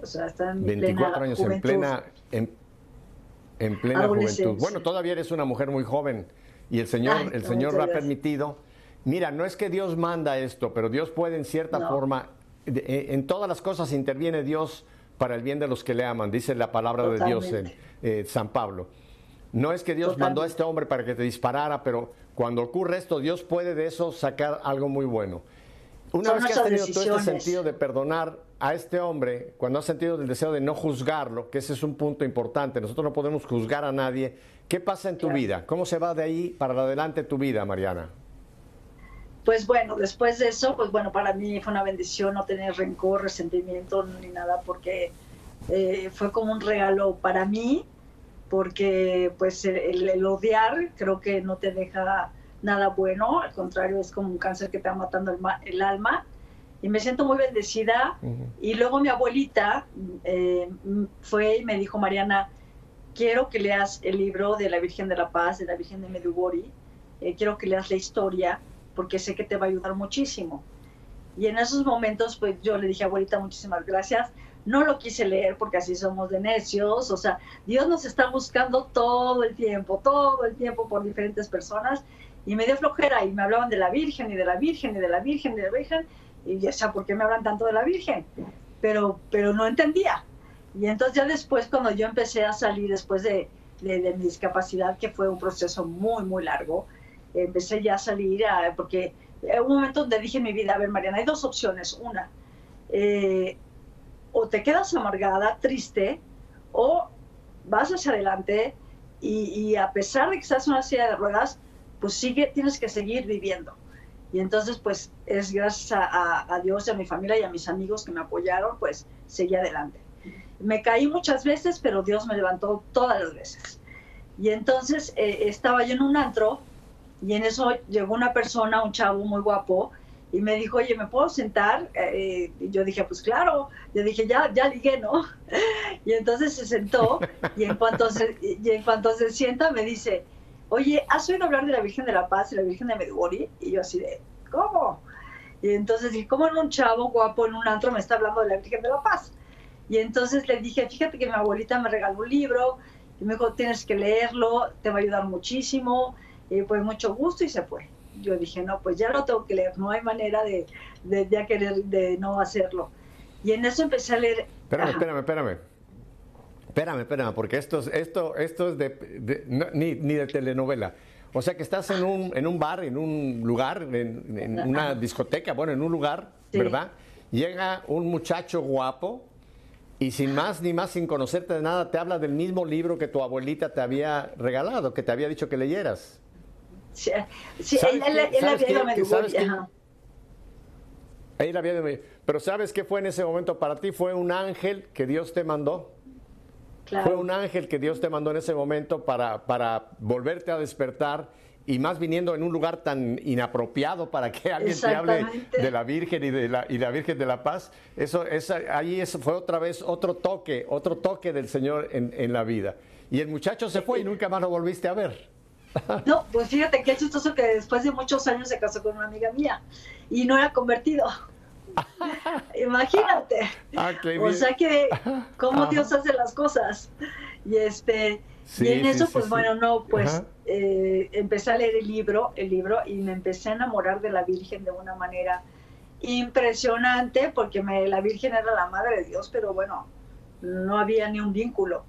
O sea, está en 24 años en plena, en, plena juventud. Bueno, todavía eres una mujer muy joven y el Señor, el Señor lo ha permitido. Mira, no es que Dios manda esto, pero Dios puede en cierta forma, eh, en todas las cosas interviene Dios para el bien de los que le aman, dice la palabra de Dios en eh, San Pablo. No es que Dios mandó a este hombre para que te disparara, pero cuando ocurre esto, Dios puede de eso sacar algo muy bueno. Una vez que has tenido todo este sentido de perdonar a este hombre, cuando has sentido el deseo de no juzgarlo, que ese es un punto importante, nosotros no podemos juzgar a nadie, ¿qué pasa en tu vida? ¿Cómo se va de ahí para adelante tu vida, Mariana? Pues bueno, después de eso, pues bueno, para mí fue una bendición no tener rencor, resentimiento ni nada, porque eh, fue como un regalo para mí porque pues el, odiar creo que no te deja nada bueno, al contrario es como un cáncer que te va matando el, alma. Y me siento muy bendecida. Y luego mi abuelita eh, fue y me dijo, Mariana, quiero que leas el libro de la Virgen de la Paz, de la Virgen de Medjugorje, eh, quiero que leas la historia, porque sé que te va a ayudar muchísimo. Y en esos momentos, pues yo le dije, abuelita, muchísimas gracias no lo quise leer porque así somos de necios, o sea, Dios nos está buscando todo el tiempo, todo el tiempo por diferentes personas y me dio flojera y me hablaban de la Virgen y de la Virgen y de la Virgen y de la Virgen y ya sea, ¿por qué me hablan tanto de la Virgen? Pero, pero no entendía. Y entonces ya después cuando yo empecé a salir después de, de, mi discapacidad, que fue un proceso muy, muy largo, empecé ya a salir porque en un momento donde dije en mi vida, a ver Mariana, hay dos opciones. Una, eh, o te quedas amargada, triste, o vas hacia adelante y, a pesar de que estás en una silla de ruedas, pues sigue, tienes que seguir viviendo. Y entonces, pues es gracias a, Dios y a mi familia y a mis amigos que me apoyaron, pues seguí adelante. Me caí muchas veces, pero Dios me levantó todas las veces. Y entonces eh, estaba yo en un antro y en eso llegó una persona, un chavo muy guapo, y me dijo, oye, ¿me puedo sentar? Eh, y yo dije, pues claro, yo dije, ya, ya ligué, ¿no? [LAUGHS] Y entonces se sentó y en cuanto se, y en cuanto se sienta me dice, oye, ¿has oído hablar de la Virgen de la Paz y la Virgen de Medjugorje? Y yo así de, ¿cómo? Y entonces dije, ¿cómo en un chavo guapo en un antro me está hablando de la Virgen de la Paz? Y entonces le dije, fíjate que mi abuelita me regaló un libro y me dijo, tienes que leerlo, te va a ayudar muchísimo. Y pues mucho gusto y se fue yo dije, no, pues ya lo tengo que leer, no hay manera de, de querer de no hacerlo. Y en eso empecé a leer. Espérame, espérame, espérame. Espérame, espérame, porque esto, esto, esto es de, ni, ni, de telenovela. O sea que estás en un, en un bar, en un lugar, en, una discoteca, bueno, en un lugar, ¿verdad? Llega un muchacho guapo y sin más ni más, sin conocerte de nada, te habla del mismo libro que tu abuelita te había regalado, que te había dicho que leyeras. Sí, él, había ido a Pero ¿sabes qué fue en ese momento para ti? Fue un ángel que Dios te mandó. Fue un ángel que Dios te mandó en ese momento para, para volverte a despertar y más viniendo en un lugar tan inapropiado para que alguien te hable de la Virgen y de la, y la Virgen de la Paz, eso, ahí eso fue otra vez otro toque, otro toque del Señor en, en la vida. Y el muchacho se fue y nunca más lo volviste a ver. [LAUGHS] No, pues fíjate qué chistoso que después de muchos años se casó con una amiga mía y no era convertido. [LAUGHS] Imagínate. Ah, o sea que cómo Dios hace las cosas. Y este y en eso, pues bueno, no, pues eh, empecé a leer el libro, el libro, y me empecé a enamorar de la Virgen de una manera impresionante, porque me, la Virgen era la madre de Dios, pero bueno, no había ni un vínculo.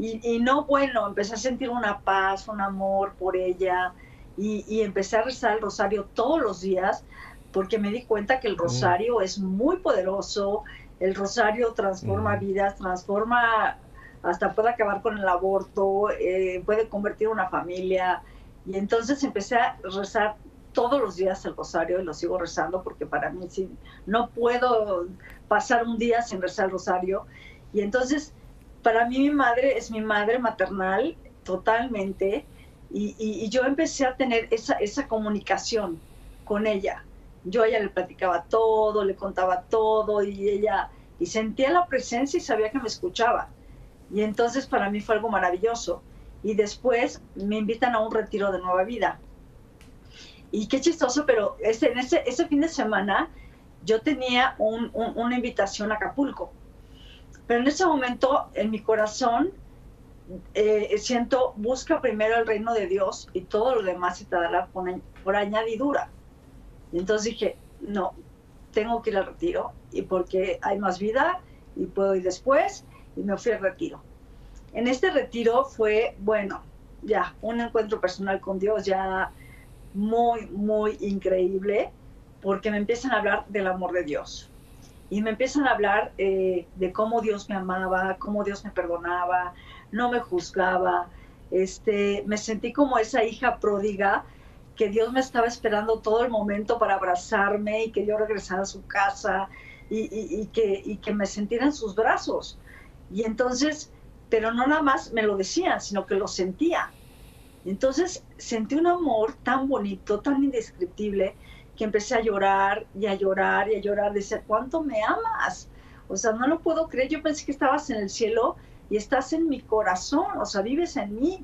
Y, y no, bueno, empecé a sentir una paz, un amor por ella, y, y, empecé a rezar el rosario todos los días, porque me di cuenta que el rosario es muy poderoso, el rosario transforma vidas, transforma hasta puede acabar con el aborto, eh, puede convertir una familia. Y entonces empecé a rezar todos los días el rosario y lo sigo rezando porque para mí sí, no puedo pasar un día sin rezar el rosario. Y entonces, para mí mi madre es mi madre maternal totalmente y, yo empecé a tener esa, esa comunicación con ella. Yo a ella le platicaba todo, le contaba todo y ella, y sentía la presencia y sabía que me escuchaba. Y entonces para mí fue algo maravilloso. Y después me invitan a un retiro de nueva vida. Y qué chistoso, pero ese, en ese, ese fin de semana yo tenía una invitación a Acapulco. Pero en ese momento, en mi corazón, eh, siento, busca primero el reino de Dios y todo lo demás se te dará por, añadidura. Y entonces dije, no, tengo que ir al retiro y porque hay más vida y puedo ir después y me fui al retiro. En este retiro fue, bueno, ya, un encuentro personal con Dios ya muy, muy increíble, porque me empiezan a hablar del amor de Dios. Y me empiezan a hablar eh, de cómo Dios me amaba, cómo Dios me perdonaba, no me juzgaba. Este, me sentí como esa hija pródiga que Dios me estaba esperando todo el momento para abrazarme y que yo regresara a su casa y, que, y que me sintiera en sus brazos. Y entonces, pero no nada más me lo decían, sino que lo sentía. Entonces sentí un amor tan bonito, tan indescriptible, que empecé a llorar y a llorar y a llorar. Decía, ¿cuánto me amas? O sea, no lo puedo creer. Yo pensé que estabas en el cielo y estás en mi corazón, o sea, vives en mí.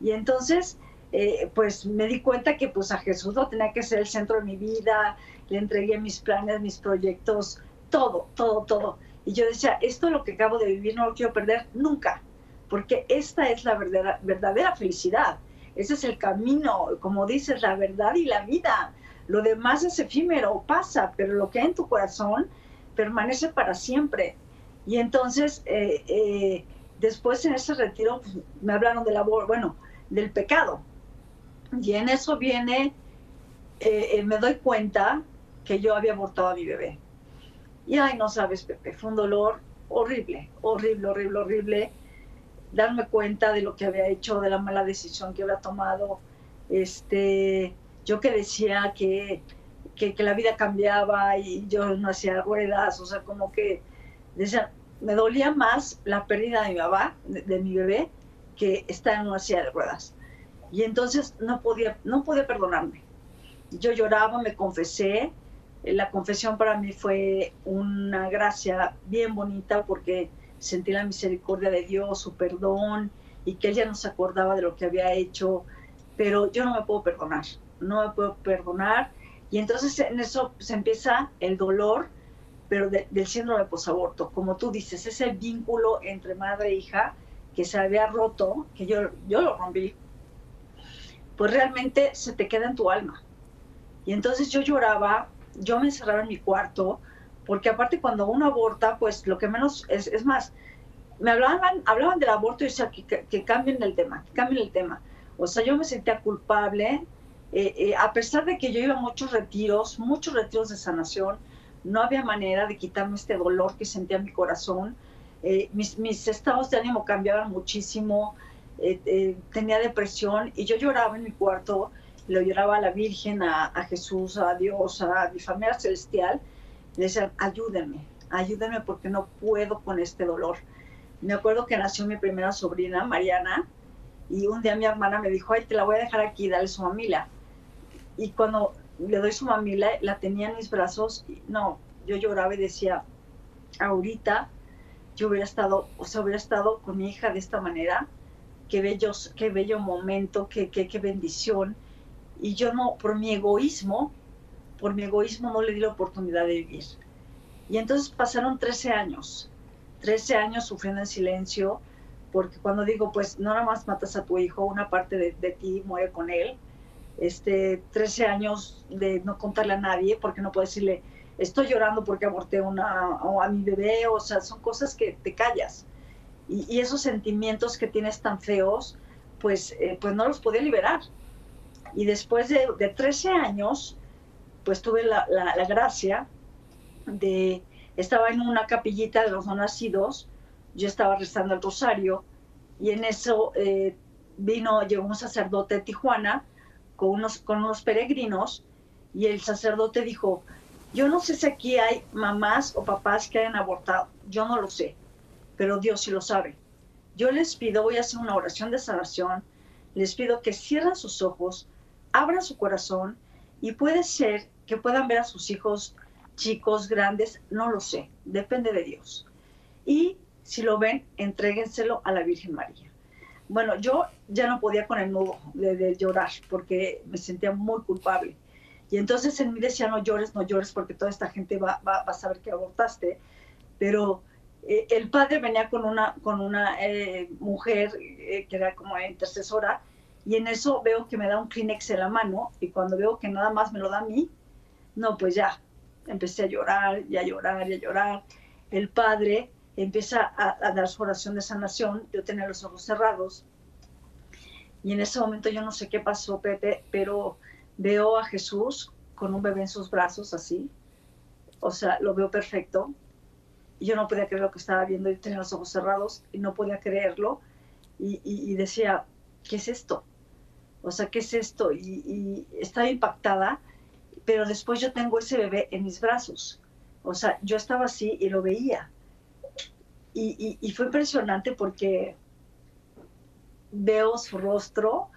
Y entonces, eh, pues me di cuenta que pues a Jesús no tenía que ser el centro de mi vida, le entregué mis planes, mis proyectos, todo, todo, todo. Y yo decía, esto es lo que acabo de vivir, no lo quiero perder nunca, porque esta es la verdadera, verdadera felicidad. Ese es el camino, como dices, la verdad y la vida. Lo demás es efímero, pasa, pero lo que hay en tu corazón permanece para siempre. Y entonces, eh, eh, después en ese retiro, pues, me hablaron del amor, bueno, del pecado. Y en eso viene, eh, me doy cuenta que yo había abortado a mi bebé. Y ay, no sabes, Pepe, fue un dolor horrible, horrible, horrible, horrible. Darme cuenta de lo que había hecho, de la mala decisión que había tomado. Este, yo que decía que, que, la vida cambiaba y yo no hacía ruedas, o sea, como que decía, me dolía más la pérdida de mi mamá, de, mi bebé, que estar en una silla de ruedas. Y entonces no podía, no podía perdonarme. Yo lloraba, me confesé, la confesión para mí fue una gracia bien bonita porque sentí la misericordia de Dios, su perdón y que ella no se acordaba de lo que había hecho, pero yo no me puedo perdonar, no me puedo perdonar y entonces en eso se empieza el dolor, pero del síndrome de posaborto, como tú dices, ese vínculo entre madre e hija que se había roto, que yo, yo lo rompí, pues realmente se te queda en tu alma. Y entonces yo lloraba yo me encerraba en mi cuarto, porque aparte cuando uno aborta, pues lo que menos, es, es más, me hablaban, hablaban del aborto y decía que, que, cambien el tema, que cambien el tema. O sea, yo me sentía culpable, eh, eh, a pesar de que yo iba a muchos retiros, muchos retiros de sanación, no había manera de quitarme este dolor que sentía en mi corazón. Eh, mis, estados de ánimo cambiaban muchísimo, tenía depresión y yo lloraba en mi cuarto, le lloraba a la Virgen, a, Jesús, a Dios, a mi familia celestial, le decían, ayúdenme, ayúdenme porque no puedo con este dolor. Me acuerdo que nació mi primera sobrina, Mariana, y un día mi hermana me dijo, ay, te la voy a dejar aquí, dale su mamila. Y cuando le doy su mamila, la tenía en mis brazos, no, yo lloraba y decía, ahorita yo hubiera estado, o sea, hubiera estado con mi hija de esta manera, qué bello, qué bello momento, qué, qué, qué bendición. Y yo no, por mi egoísmo, por mi egoísmo no le di la oportunidad de vivir. Y entonces pasaron 13 años, 13 años sufriendo en silencio, porque cuando digo, pues no nada más matas a tu hijo, una parte de, ti muere con él, este, 13 años de no contarle a nadie, porque no puedes decirle, estoy llorando porque aborté una, a mi bebé, o sea, son cosas que te callas. Y, esos sentimientos que tienes tan feos, pues, eh, pues no los podía liberar. Y después de, de 13 años, pues tuve la, la, la gracia de, estaba en una capillita de los no nacidos, yo estaba rezando el rosario y en eso eh, vino, llegó un sacerdote de Tijuana con unos, con unos peregrinos y el sacerdote dijo, yo no sé si aquí hay mamás o papás que hayan abortado, yo no lo sé, pero Dios sí lo sabe. Yo les pido, voy a hacer una oración de sanación, les pido que cierren sus ojos, abran su corazón y puede ser que puedan ver a sus hijos chicos, grandes, no lo sé, depende de Dios. Y si lo ven, entréguenselo a la Virgen María. Bueno, yo ya no podía con el nudo de, llorar porque me sentía muy culpable. Y entonces en mí decía, no llores, no llores, porque toda esta gente va, a saber que abortaste. Pero eh, el padre venía con una, con una eh, mujer eh, que era como intercesora, y en eso veo que me da un Kleenex en la mano, y cuando veo que nada más me lo da a mí, no, pues ya, empecé a llorar y a llorar y a llorar. El padre empieza a, dar su oración de sanación, yo tenía los ojos cerrados y en ese momento yo no sé qué pasó, Pepe, pero veo a Jesús con un bebé en sus brazos así, o sea, lo veo perfecto. Y yo no podía creer lo que estaba viendo, yo tenía los ojos cerrados y no podía creerlo y, decía, ¿qué es esto? O sea, ¿qué es esto? Y, y estaba impactada, pero después yo tengo ese bebé en mis brazos. O sea, yo estaba así y lo veía y, fue impresionante porque veo su rostro,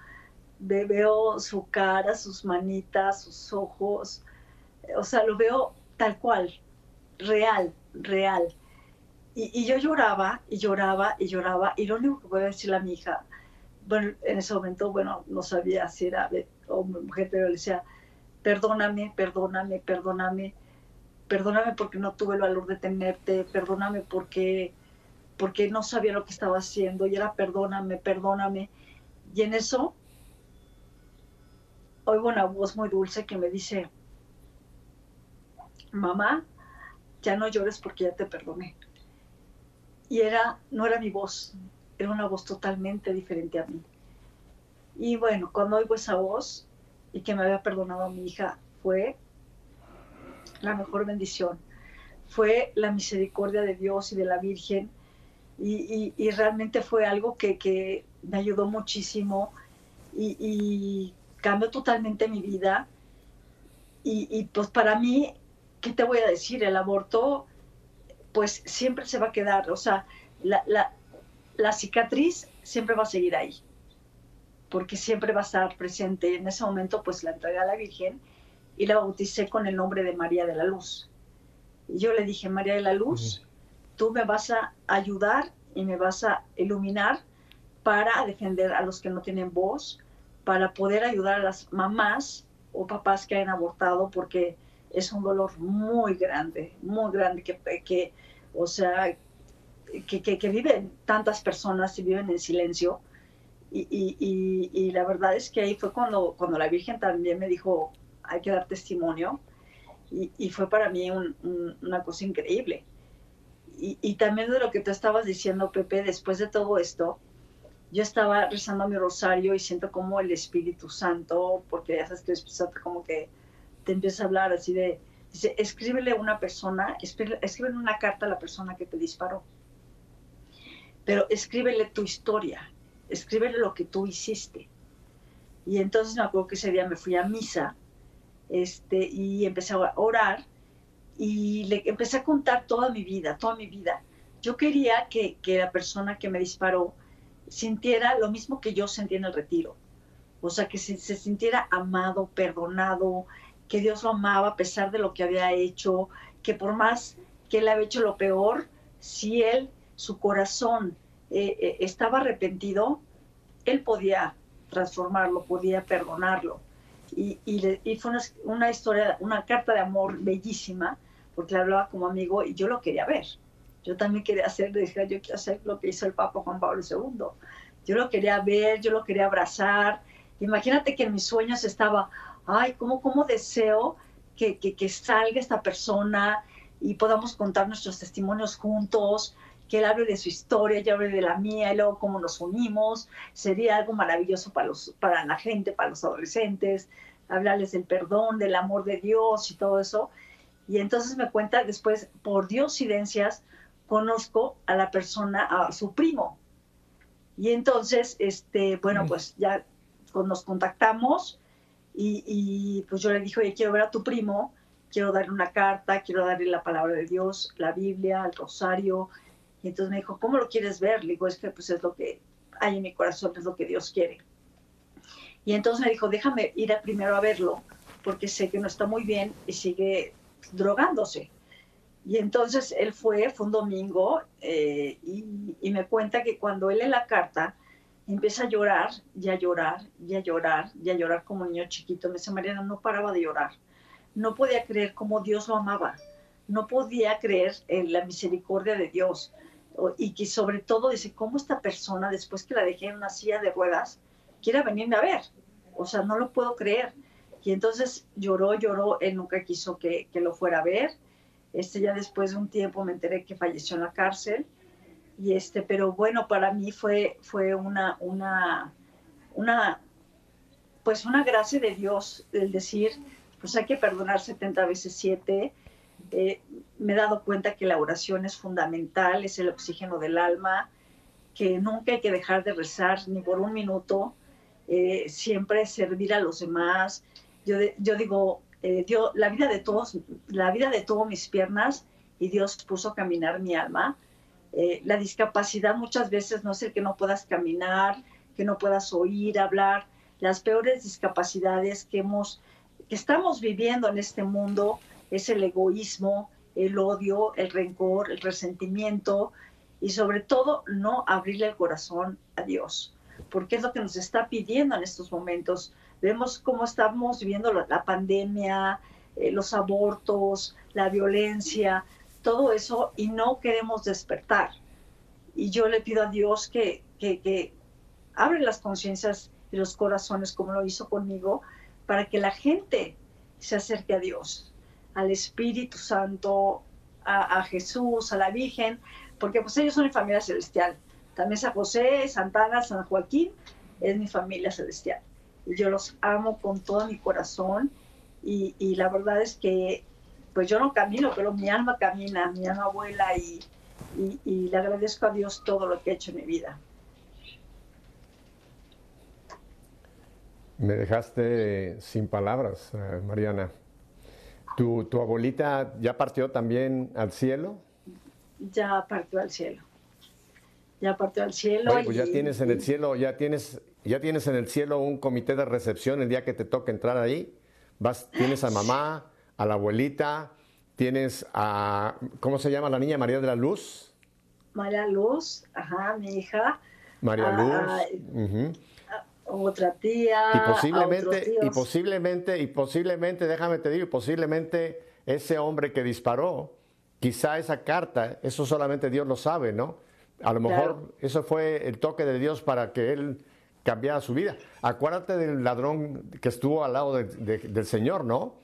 veo su cara, sus manitas, sus ojos, o sea, lo veo tal cual, real, real. Y, yo lloraba y lloraba y lloraba y lo único que podía decirle a mi hija, bueno, en ese momento, bueno, no sabía si era hombre o mujer, pero le decía, perdóname, perdóname, perdóname, perdóname porque no tuve el valor de tenerte, perdóname porque porque no sabía lo que estaba haciendo y era perdóname, perdóname. Y en eso oigo una voz muy dulce que me dice, mamá, ya no llores porque ya te perdoné. Y era, no era mi voz, era una voz totalmente diferente a mí. Y bueno, cuando oigo esa voz y que me había perdonado a mi hija, fue la mejor bendición. Fue la misericordia de Dios y de la Virgen y, realmente fue algo que, me ayudó muchísimo y, cambió totalmente mi vida. Y, pues para mí, ¿qué te voy a decir? El aborto, pues siempre se va a quedar, o sea, la, la cicatriz siempre va a seguir ahí, porque siempre va a estar presente. En ese momento, pues la entregué a la Virgen y la bauticé con el nombre de María de la Luz. Y yo le dije, María de la Luz, tú me vas a ayudar y me vas a iluminar para defender a los que no tienen voz, para poder ayudar a las mamás o papás que hayan abortado, porque es un dolor muy grande, muy grande, que, que o sea, que, que, viven tantas personas y viven en silencio. Y, y, y, la verdad es que ahí fue cuando, cuando la Virgen también me dijo, hay que dar testimonio. Y, fue para mí una cosa increíble y, también de lo que tú estabas diciendo, Pepe, después de todo esto, yo estaba rezando mi rosario y siento como el Espíritu Santo, porque ya sabes que el Espíritu Santo como que te empieza a hablar así de, dice, escríbele a una persona, escríbele una carta a la persona que te disparó, pero escríbele tu historia, escríbele lo que tú hiciste. Y entonces me acuerdo que ese día me fui a misa este, y empecé a orar y le empecé a contar toda mi vida, toda mi vida. Yo quería que, que la persona que me disparó sintiera lo mismo que yo sentí en el retiro. O sea, que se, se, sintiera amado, perdonado, que Dios lo amaba a pesar de lo que había hecho, que por más que él había hecho lo peor, si él, su corazón eh, eh, estaba arrepentido, él podía transformarlo, podía perdonarlo. Y, y, fue una, una, historia, una carta de amor bellísima, porque hablaba como amigo y yo lo quería ver. Yo también quería hacer, dije, yo quiero hacer lo que hizo el Papa Juan Pablo II. Yo lo quería ver, yo lo quería abrazar. Imagínate que en mis sueños estaba, ay, cómo, cómo deseo que, que, que salga esta persona y podamos contar nuestros testimonios juntos, que él hable de su historia, yo hable de la mía y luego cómo nos unimos. Sería algo maravilloso para, los, para la gente, para los adolescentes, hablarles del perdón, del amor de Dios y todo eso. Y entonces me cuenta después, por diosidencias, conozco a la persona, a su primo. Y entonces, este, bueno, pues ya nos contactamos y, y, pues yo le dije, oye, quiero ver a tu primo, quiero darle una carta, quiero darle la palabra de Dios, la Biblia, el rosario, y entonces me dijo, ¿cómo lo quieres ver? Le digo, es que pues es lo que hay en mi corazón, es lo que Dios quiere. Y entonces me dijo, déjame ir primero a verlo, porque sé que no está muy bien y sigue drogándose. Y entonces él fue, fue un domingo, eh, y, me cuenta que cuando él lee la carta, empieza a llorar, y a llorar, y a llorar, y a llorar como niño chiquito. Me dice, Mariana, no paraba de llorar. No podía creer cómo Dios lo amaba. No podía creer en la misericordia de Dios y que sobre todo dice, ¿cómo esta persona, después que la dejé en una silla de ruedas, quiere venirme a ver? O sea, no lo puedo creer. Y entonces lloró, lloró, él nunca quiso que, que lo fuera a ver. Este, ya después de un tiempo me enteré que falleció en la cárcel. Y este, pero bueno, para mí fue, fue una, una, una, pues una gracia de Dios el decir, pues hay que perdonar 70 veces 7 eh, me he dado cuenta que la oración es fundamental, es el oxígeno del alma, que nunca hay que dejar de rezar ni por un minuto, eh, siempre servir a los demás. Yo, digo, eh, la vida de todos, la vida de todas mis piernas y Dios puso a caminar mi alma. la discapacidad muchas veces no es el que no puedas caminar, que no puedas oír, hablar. Las peores discapacidades que hemos, que estamos viviendo en este mundo es el egoísmo, el odio, el rencor, el resentimiento y sobre todo no abrirle el corazón a Dios, porque es lo que nos está pidiendo en estos momentos. Vemos cómo estamos viviendo la, pandemia, eh, los abortos, la violencia, todo eso y no queremos despertar. Y yo le pido a Dios que, que, que abre las conciencias y los corazones como lo hizo conmigo para que la gente se acerque a Dios al Espíritu Santo, a, Jesús, a la Virgen, porque pues ellos son mi familia celestial. También San José, Santana, San Joaquín es mi familia celestial. Yo los amo con todo mi corazón y, y, la verdad es que pues yo no camino, pero mi alma camina, mi alma vuela y, y, y le agradezco a Dios todo lo que ha hecho en mi vida. Me dejaste sin palabras, eh, Mariana. ¿Tu, ¿Tu, abuelita ya partió también al cielo? Ya partió al cielo. Ya partió al cielo. pues ya tienes en el cielo, ya tienes, ya tienes en el cielo un comité de recepción el día que te toca entrar ahí. Vas, tienes a mamá, a la abuelita, tienes a, ¿cómo se llama la niña? María de la Luz. María Luz, ajá, mi hija. María Luz otra tía. Y posiblemente, y posiblemente, y posiblemente, déjame te digo, posiblemente ese hombre que disparó, quizá esa carta, eso solamente Dios lo sabe, ¿no? A lo mejor eso fue el toque de Dios para que él cambiara su vida. Acuérdate del ladrón que estuvo al lado del Señor, ¿no?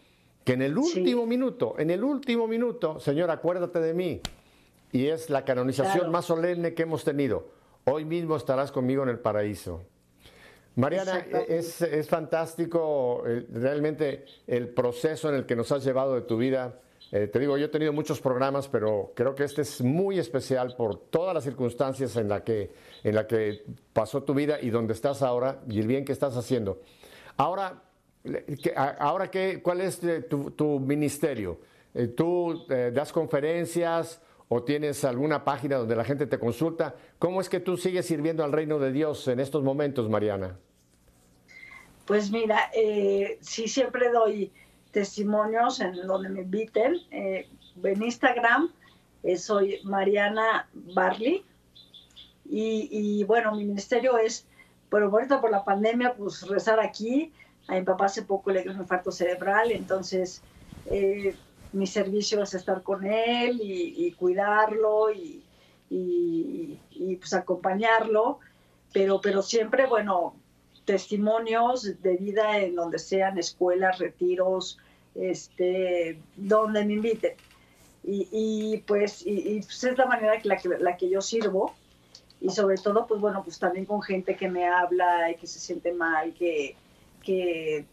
Que en el último minuto, en el último minuto, Señor, acuérdate de mí. y es la canonización más solemne que hemos tenido. Hoy mismo estarás conmigo en el paraíso. Mariana, es, es, fantástico eh, realmente el proceso en el que nos has llevado de tu vida. Eh, te digo, yo he tenido muchos programas, pero creo que este es muy especial por todas las circunstancias en la que, en la que pasó tu vida y donde estás ahora y el bien que estás haciendo. Ahora, ahora qué, ¿cuál es eh, tu, tu ministerio? ¿Tú das conferencias o tienes alguna página donde la gente te consulta? ¿Cómo es que tú sigues sirviendo al reino de Dios en estos momentos, Mariana? Pues mira, eh, sí siempre doy testimonios en donde me inviten. Eh, en Instagram eh, soy Mariana Barley. Y, bueno, mi ministerio es, pero ahorita por la pandemia, pues rezar aquí. A mi papá hace poco le dio un infarto cerebral, entonces mi servicio es estar con él y, cuidarlo y, y, pues acompañarlo. Pero, pero siempre, bueno, testimonios de vida en donde sean escuelas, retiros, este, donde me inviten. Y, pues, y, pues, es la manera que la, que la que yo sirvo. Y sobre todo, pues bueno, pues también con gente que me habla y que se siente mal, que, que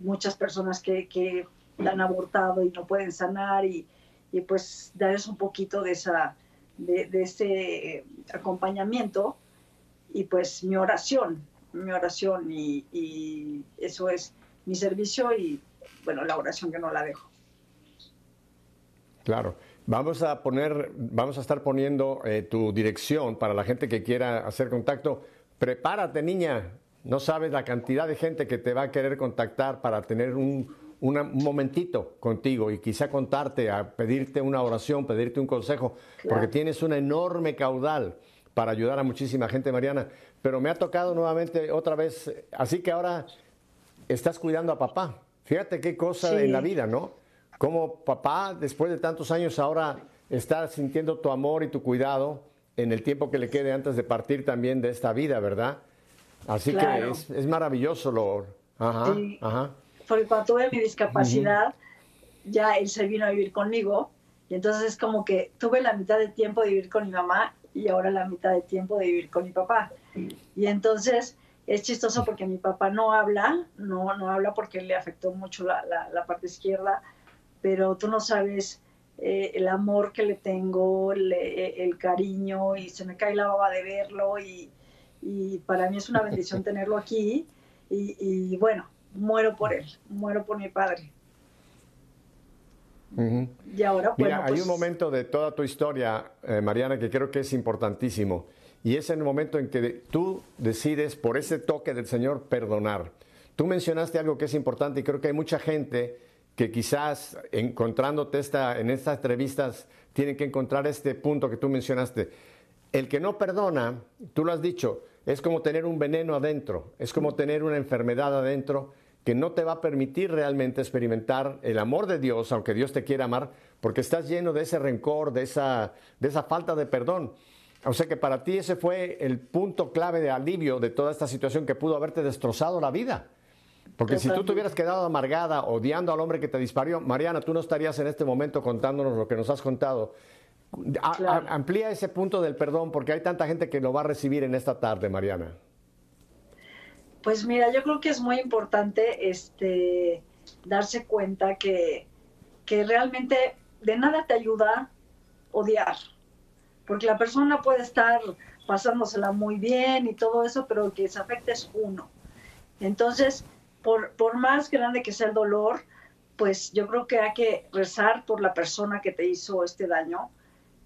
muchas personas que, que han abortado y no pueden sanar. Y, y pues darles un poquito de, esa, de, de ese acompañamiento. Y pues mi oración, mi oración y, eso es mi servicio y bueno, la oración que no la dejo. Claro. Vamos a poner, vamos a estar poniendo eh, tu dirección para la gente que quiera hacer contacto. Prepárate, niña. No sabes la cantidad de gente que te va a querer contactar para tener un, un momentito contigo y quizá contarte, a pedirte una oración, pedirte un consejo, porque tienes un enorme caudal para ayudar a muchísima gente, Mariana. Pero me ha tocado nuevamente otra vez, así que ahora estás cuidando a papá. Fíjate qué cosa en la vida, ¿no? Como papá, después de tantos años, ahora está sintiendo tu amor y tu cuidado en el tiempo que le quede antes de partir también de esta vida, ¿verdad? Así que es, maravilloso, lo. Ajá, ajá. Porque cuando tuve mi discapacidad, ya él se vino a vivir conmigo. Y entonces es como que tuve la mitad de tiempo de vivir con mi mamá y ahora la mitad de tiempo de vivir con mi papá. Y entonces es chistoso porque mi papá no habla, no, no habla porque le afectó mucho la, la, parte izquierda, pero tú no sabes eh, el amor que le tengo, el cariño, y se me cae la baba de verlo, y, y para mí es una bendición [LAUGHS] tenerlo aquí, y, y bueno, muero por él, muero por mi padre. Y ahora, Mira, hay un pues momento de toda tu historia, eh, Mariana, que creo que es importantísimo. Y es en el momento en que tú decides, por ese toque del Señor, perdonar. Tú mencionaste algo que es importante y creo que hay mucha gente que quizás encontrándote esta, en estas entrevistas tienen que encontrar este punto que tú mencionaste. El que no perdona, tú lo has dicho, es como tener un veneno adentro, es como tener una enfermedad adentro que no te va a permitir realmente experimentar el amor de Dios, aunque Dios te quiera amar, porque estás lleno de ese rencor, de esa, de esa falta de perdón. O sea que para ti ese fue el punto clave de alivio de toda esta situación que pudo haberte destrozado la vida. Porque si tú te hubieras quedado amargada, odiando al hombre que te disparó, Mariana, tú no estarías en este momento contándonos lo que nos has contado. amplía ese punto del perdón porque hay tanta gente que lo va a recibir en esta tarde, Mariana. Pues mira, yo creo que es muy importante este, darse cuenta que, que realmente de nada te ayuda odiar, porque la persona puede estar pasándosela muy bien y todo eso, pero que se afecte es uno. Entonces, por, por más grande que sea el dolor, pues yo creo que hay que rezar por la persona que te hizo este daño,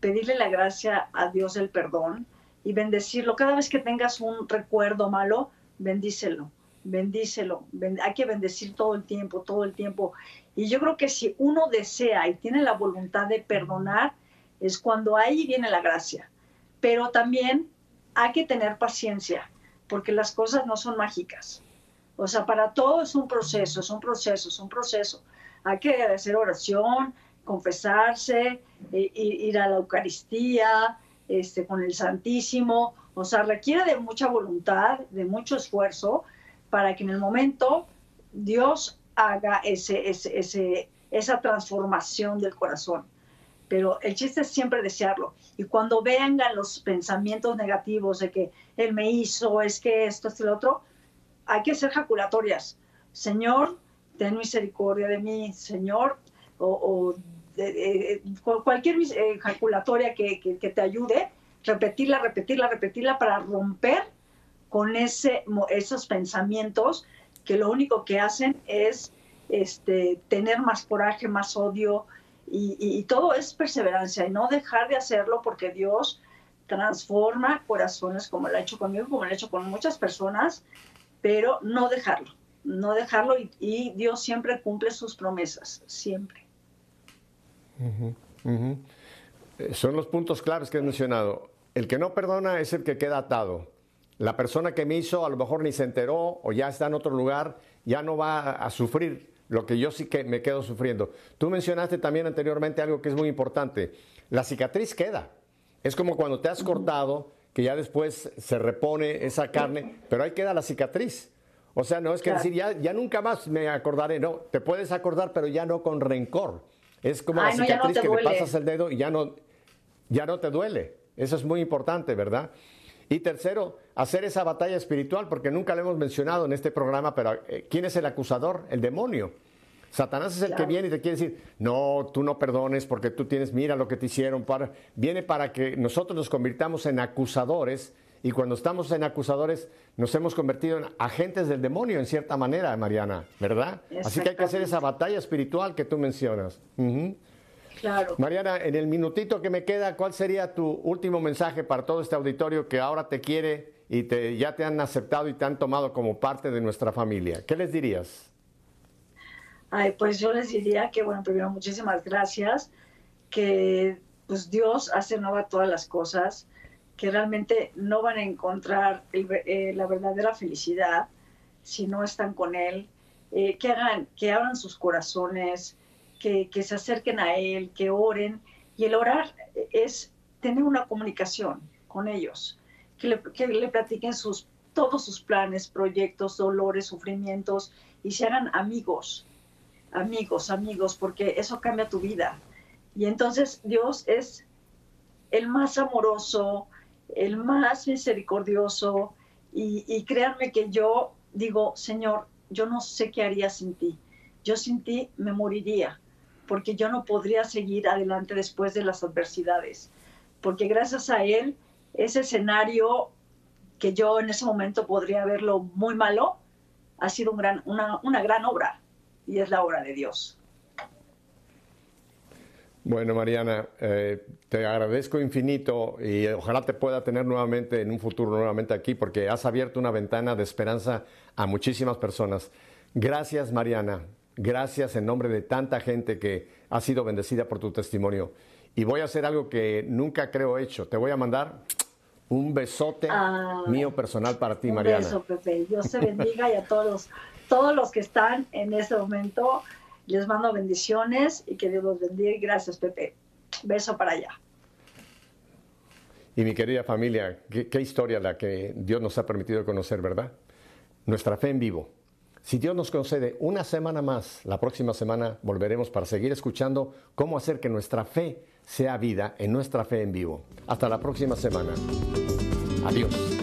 pedirle la gracia a Dios del perdón y bendecirlo. Cada vez que tengas un recuerdo malo, bendícelo, bendícelo. hay que bendecir todo el tiempo, todo el tiempo. Y yo creo que si uno desea y tiene la voluntad de perdonar, es cuando ahí viene la gracia. Pero también hay que tener paciencia, porque las cosas no son mágicas. O sea, para todo es un proceso, es un proceso, es un proceso. Hay que hacer oración, confesarse, eh, ir a la Eucaristía, este, con el Santísimo, o sea, requiere de mucha voluntad, de mucho esfuerzo, para que en el momento Dios haga ese, ese, esa transformación del corazón. Pero el chiste es siempre desearlo. Y cuando vengan los pensamientos negativos de que él me hizo, es que esto, es lo otro, hay que ser jaculatorias. Señor, ten misericordia de mí, Señor, o, cualquier ejaculatoria que, que, te ayude, repetirla, repetirla, repetirla para romper con ese, esos pensamientos que lo único que hacen es este, tener más coraje, más odio, y, todo es perseverancia y no dejar de hacerlo porque Dios transforma corazones como lo ha hecho conmigo, como lo ha hecho con muchas personas, pero no dejarlo, no dejarlo y, Dios siempre cumple sus promesas, siempre. Eh, son los puntos claves que he mencionado. El que no perdona es el que queda atado. La persona que me hizo a lo mejor ni se enteró o ya está en otro lugar, ya no va a sufrir lo que yo sí que me quedo sufriendo. Tú mencionaste también anteriormente algo que es muy importante. La cicatriz queda. Es como cuando te has cortado, que ya después se repone esa carne, pero ahí queda la cicatriz. O sea, no es que decir, ya, ya nunca más me acordaré, no, te puedes acordar, pero ya no con rencor. Es como la cicatriz que le pasas el dedo y ya no, ya no te duele. Eso es muy importante, ¿verdad? Y tercero, hacer esa batalla espiritual, porque nunca lo hemos mencionado en este programa, pero eh, ¿quién es el acusador? El demonio. Satanás es el que viene y te quiere decir, no, tú no perdones porque tú tienes, mira lo que te hicieron. Para... Viene para que nosotros nos convirtamos en acusadores y cuando estamos en acusadores nos hemos convertido en agentes del demonio en cierta manera, Mariana, ¿verdad? Así que hay que hacer esa batalla espiritual que tú mencionas. Claro. Mariana, en el minutito que me queda, ¿cuál sería tu último mensaje para todo este auditorio que ahora te quiere y te, ya te han aceptado y te han tomado como parte de nuestra familia? ¿Qué les dirías? Ay, pues yo les diría que, bueno, primero muchísimas gracias, que pues Dios hace nueva todas las cosas, que realmente no van a encontrar eh, la verdadera felicidad si no están con Él, eh, que hagan, que abran sus corazones, que, se acerquen a Él, que oren. Y el orar es tener una comunicación con ellos, que le, que le platiquen sus, todos sus planes, proyectos, dolores, sufrimientos y se hagan amigos, amigos, amigos, porque eso cambia tu vida. Y entonces Dios es el más amoroso, el más misericordioso, y, y créanme que yo digo, Señor, yo no sé qué haría sin ti. Yo sin ti me moriría porque yo no podría seguir adelante después de las adversidades, porque gracias a Él, ese escenario que yo en ese momento podría verlo muy malo, ha sido una gran obra, y es la obra de Dios. Bueno, Mariana, eh, te agradezco infinito y ojalá te pueda tener nuevamente en un futuro, nuevamente aquí, porque has abierto una ventana de esperanza a muchísimas personas. Gracias, Mariana. Gracias en nombre de tanta gente que ha sido bendecida por tu testimonio. Y voy a hacer algo que nunca creo hecho. Te voy a mandar un besote mío personal para ti, Mariana. Un beso, Pepe. Dios te [LAUGHS] bendiga y a todos, todos los que están en este momento, les mando bendiciones y que Dios los bendiga. Gracias, Pepe. Beso para allá. Y mi querida familia, qué, qué historia la que Dios nos ha permitido conocer, ¿verdad? Nuestra fe en vivo si Dios nos concede una semana más, la próxima semana volveremos para seguir escuchando cómo hacer que nuestra fe sea vida en nuestra fe en vivo. Hasta la próxima semana. Adiós.